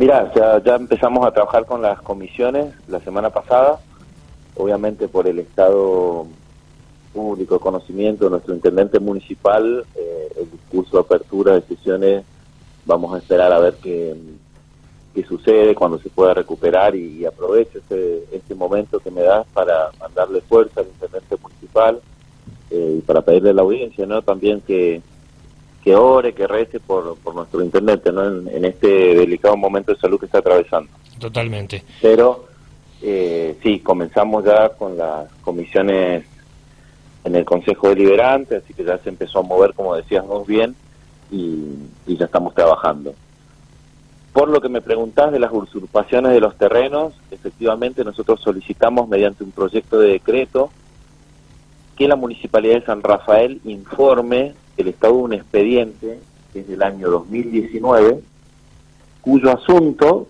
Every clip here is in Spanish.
Mira, ya, ya empezamos a trabajar con las comisiones la semana pasada, obviamente por el estado público de conocimiento de nuestro intendente municipal, eh, el discurso de apertura de sesiones, vamos a esperar a ver qué, qué sucede, cuando se pueda recuperar y, aprovecho este, este momento que me das para mandarle fuerza al intendente municipal eh, y para pedirle a la audiencia ¿no? también que, que ore, que rece por, por nuestro intendente ¿no? En, este delicado momento de salud que está atravesando. Totalmente. Pero eh, sí, comenzamos ya con las comisiones en el Consejo Deliberante, así que ya se empezó a mover, como decías muy bien, y, y ya estamos trabajando. Por lo que me preguntás de las usurpaciones de los terrenos, efectivamente nosotros solicitamos mediante un proyecto de decreto que la Municipalidad de San Rafael informe el estado un expediente que es del año 2019, cuyo asunto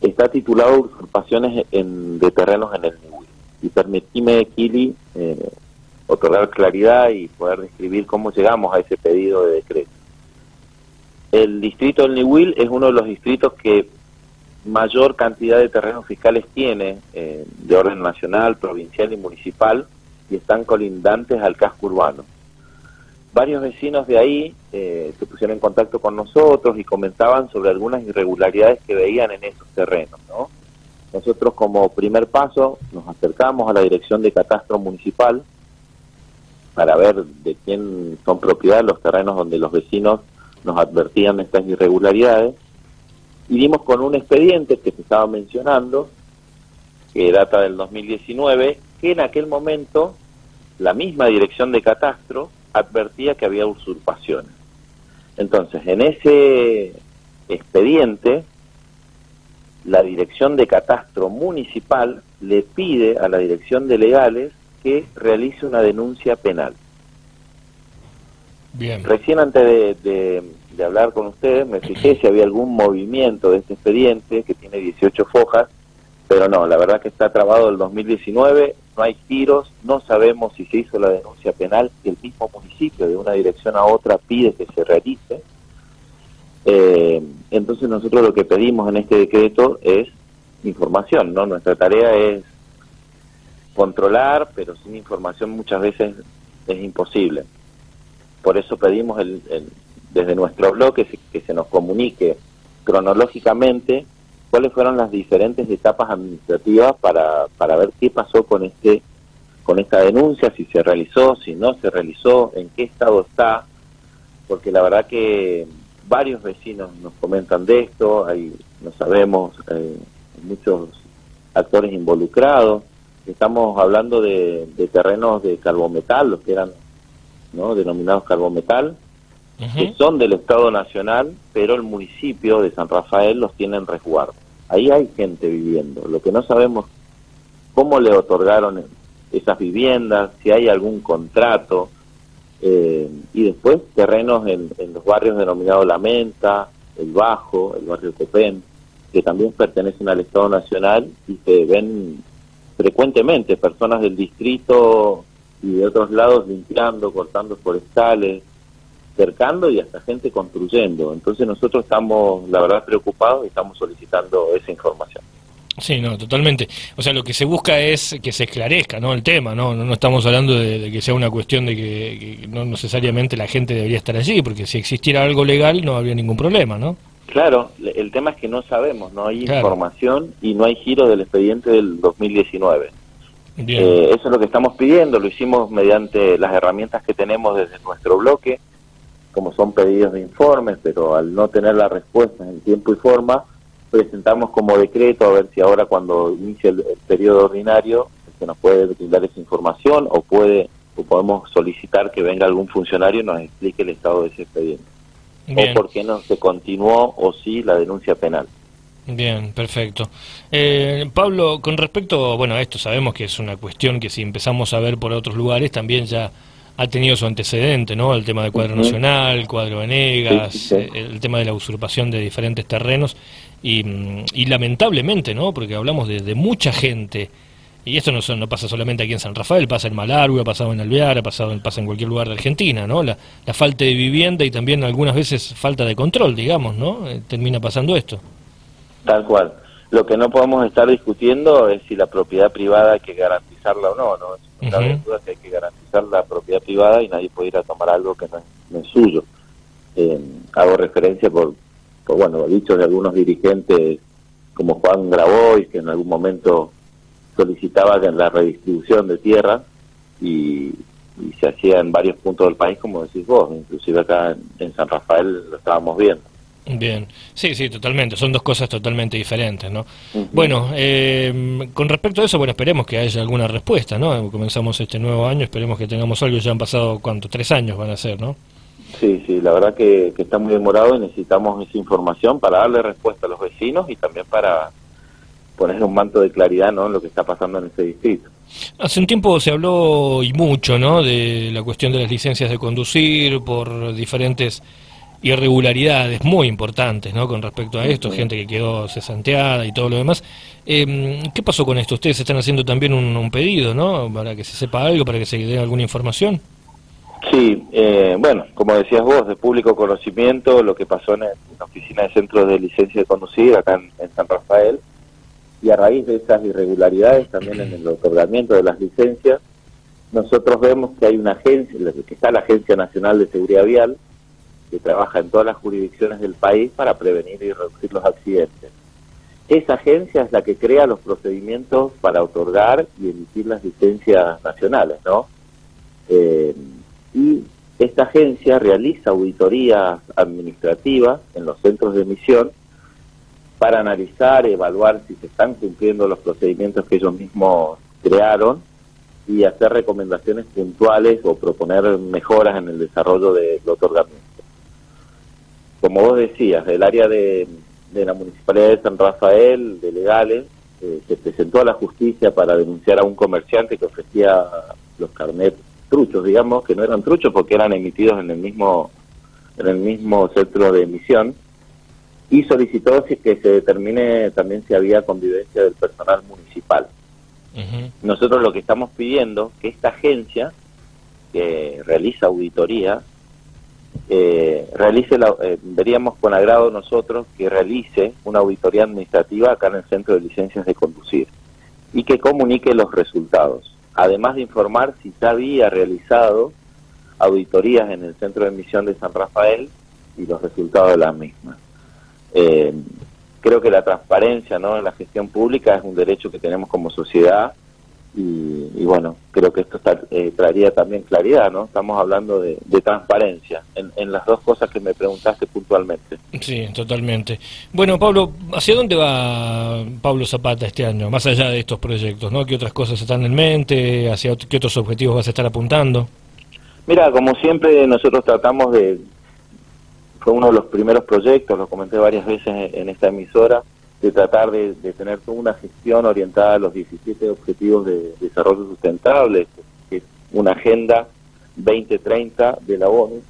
está titulado Usurpaciones en, de terrenos en el Niwil. Y permitime, Kili, eh, otorgar claridad y poder describir cómo llegamos a ese pedido de decreto. El distrito del Niwil es uno de los distritos que mayor cantidad de terrenos fiscales tiene eh, de orden nacional, provincial y municipal y están colindantes al casco urbano. Varios vecinos de ahí eh, se pusieron en contacto con nosotros y comentaban sobre algunas irregularidades que veían en esos terrenos. Nosotros como primer paso nos acercamos a la dirección de catastro municipal para ver de quién son propiedad los terrenos donde los vecinos nos advertían estas irregularidades y dimos con un expediente que se estaba mencionando, que data del 2019, que en aquel momento la misma dirección de catastro advertía que había usurpaciones. Entonces, en ese expediente, la dirección de catastro municipal le pide a la dirección de legales que realice una denuncia penal. Recién antes de, hablar con ustedes me fijé si había algún movimiento de este expediente que tiene 18 fojas, pero no, la verdad que está trabado el 2019, no hay tiros, no sabemos si se hizo la denuncia penal, que el mismo municipio de una dirección a otra pide que se realice. Eh, entonces nosotros lo que pedimos en este decreto es información, ¿no? Nuestra tarea es controlar, pero sin información muchas veces es imposible. Por eso pedimos el, desde nuestro blog que se, nos comunique cronológicamente cuáles fueron las diferentes etapas administrativas para, para ver qué pasó con este con esta denuncia, si se realizó, si no se realizó, en qué estado está, porque la verdad que varios vecinos nos comentan de esto, hay, no sabemos, eh, muchos actores involucrados, estamos hablando de, de terrenos de carbometal, los que eran ¿no? denominados carbometal, que son del Estado Nacional, pero el municipio de San Rafael los tiene en resguardo. Ahí hay gente viviendo. Lo que no sabemos cómo le otorgaron esas viviendas, si hay algún contrato, eh, y después terrenos en, los barrios denominados La Menta, El Bajo, el barrio Copén, que también pertenecen al Estado Nacional y se ven frecuentemente personas del distrito y de otros lados limpiando, cortando forestales, cercando y hasta gente construyendo. Entonces nosotros estamos, la verdad, preocupados y estamos solicitando esa información. Sí, no, totalmente. O sea, lo que se busca es que se esclarezca, ¿no? El tema, ¿no? No, estamos hablando de, que sea una cuestión de que, no necesariamente la gente debería estar allí, porque si existiera algo legal no habría ningún problema, ¿no? Claro, el tema es que no sabemos, no hay información y no hay giro del expediente del 2019. Eh, eso es lo que estamos pidiendo, lo hicimos mediante las herramientas que tenemos desde nuestro bloque, como son pedidos de informes, pero al no tener la respuesta en tiempo y forma, presentamos como decreto a ver si ahora cuando inicie el, periodo ordinario se nos puede brindar esa información o puede o podemos solicitar que venga algún funcionario y nos explique el estado de ese expediente. O por qué no se continuó o sí la denuncia penal. Bien, perfecto. Eh, Pablo, con respecto, bueno, a esto sabemos que es una cuestión que si empezamos a ver por otros lugares también ya ha tenido su antecedente, ¿no? El tema del cuadro nacional, el cuadro Venegas, el tema de la usurpación de diferentes terrenos y, y lamentablemente, ¿no? Porque hablamos de, mucha gente y esto no, no pasa solamente aquí en San Rafael, pasa en Malargüe, ha pasado en Alvear, ha pasado pasa en cualquier lugar de Argentina, ¿no? La, la falta de vivienda y también algunas veces falta de control, digamos, ¿no? Eh, termina pasando esto. Tal cual. Lo que no podemos estar discutiendo es si la propiedad privada hay que garantizarla o no, ¿no? Una duda que hay que garantizar la propiedad privada y nadie puede ir a tomar algo que no es, suyo. Eh, hago referencia por, por, bueno, dicho de algunos dirigentes como Juan Grabois, que en algún momento solicitaba la redistribución de tierra y, se hacía en varios puntos del país, como decís vos, inclusive acá en San Rafael lo estábamos viendo. Bien, sí, sí, totalmente. Son dos cosas totalmente diferentes, ¿no? Bueno, eh, con respecto a eso, bueno, esperemos que haya alguna respuesta, ¿no? Comenzamos este nuevo año, esperemos que tengamos algo. Ya han pasado, ¿cuánto? Tres años van a ser, ¿no? Sí, sí, la verdad que, está muy demorado y necesitamos esa información para darle respuesta a los vecinos y también para poner un manto de claridad, ¿no? En lo que está pasando en ese distrito. Hace un tiempo se habló y mucho, ¿no? De la cuestión de las licencias de conducir por diferentes irregularidades muy importantes ¿no? con respecto a esto, gente que quedó cesanteada y todo lo demás. Eh, ¿Qué pasó con esto? Ustedes están haciendo también un, pedido, ¿no? Para que se sepa algo, para que se dé alguna información. Sí, eh, bueno, como decías vos, de público conocimiento, lo que pasó en, la oficina de centro de licencia de conducir acá en, San Rafael, y a raíz de esas irregularidades también en el otorgamiento de las licencias, nosotros vemos que hay una agencia, que está la Agencia Nacional de Seguridad Vial, que trabaja en todas las jurisdicciones del país para prevenir y reducir los accidentes. Esa agencia es la que crea los procedimientos para otorgar y emitir las licencias nacionales, ¿no? Eh, y esta agencia realiza auditorías administrativas en los centros de emisión para analizar, evaluar si se están cumpliendo los procedimientos que ellos mismos crearon y hacer recomendaciones puntuales o proponer mejoras en el desarrollo del otorgamiento como vos decías, del área de, la Municipalidad de San Rafael, de legales, eh, se presentó a la justicia para denunciar a un comerciante que ofrecía los carnets truchos, digamos, que no eran truchos porque eran emitidos en el mismo, en el mismo centro de emisión, y solicitó que se determine también si había convivencia del personal municipal. Nosotros lo que estamos pidiendo que esta agencia que realiza auditoría eh, realice la, eh, veríamos con agrado nosotros que realice una auditoría administrativa acá en el Centro de Licencias de Conducir y que comunique los resultados, además de informar si ya había realizado auditorías en el Centro de Emisión de San Rafael y los resultados de las mismas. Eh, creo que la transparencia ¿no? en la gestión pública es un derecho que tenemos como sociedad y, bueno, creo que esto eh, traería también claridad, ¿no? Estamos hablando de, transparencia en, las dos cosas que me preguntaste puntualmente. Sí, totalmente. Bueno, Pablo, ¿hacia dónde va Pablo Zapata este año, más allá de estos proyectos, ¿no? ¿Qué otras cosas están en mente? ¿Hacia qué otros objetivos vas a estar apuntando? Mira, como siempre nosotros tratamos de, fue uno de los primeros proyectos, lo comenté varias veces en esta emisora, de tratar de, tener toda una gestión orientada a los 17 Objetivos de Desarrollo Sustentable, que es una agenda 2030 de la ONU,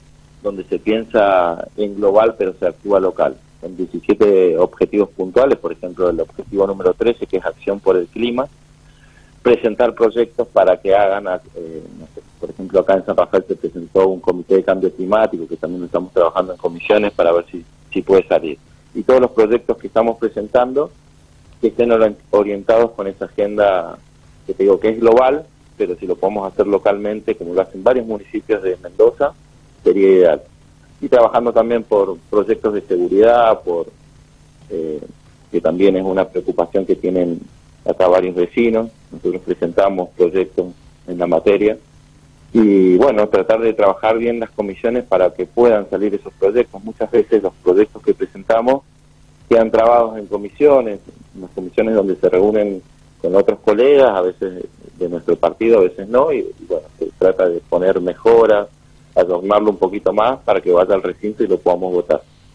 donde se piensa en global pero se actúa local. En 17 objetivos puntuales, por ejemplo, el objetivo número 13, que es acción por el clima, presentar proyectos para que hagan, eh, por ejemplo, acá en San Rafael se presentó un comité de cambio climático, que también estamos trabajando en comisiones para ver si, si puede salir y todos los proyectos que estamos presentando que estén orientados con esa agenda que te digo que es global, pero si lo podemos hacer localmente, como lo hacen varios municipios de Mendoza, sería ideal. Y trabajando también por proyectos de seguridad, por eh, que también es una preocupación que tienen acá varios vecinos. Nosotros presentamos proyectos en la materia y bueno, tratar de trabajar bien las comisiones para que puedan salir esos proyectos. Muchas veces los proyectos que presentamos quedan trabados en comisiones, en las comisiones donde se reúnen con otros colegas, a veces de nuestro partido, a veces no, y, bueno, se trata de poner mejoras, adornarlo un poquito más para que vaya al recinto y lo podamos votar.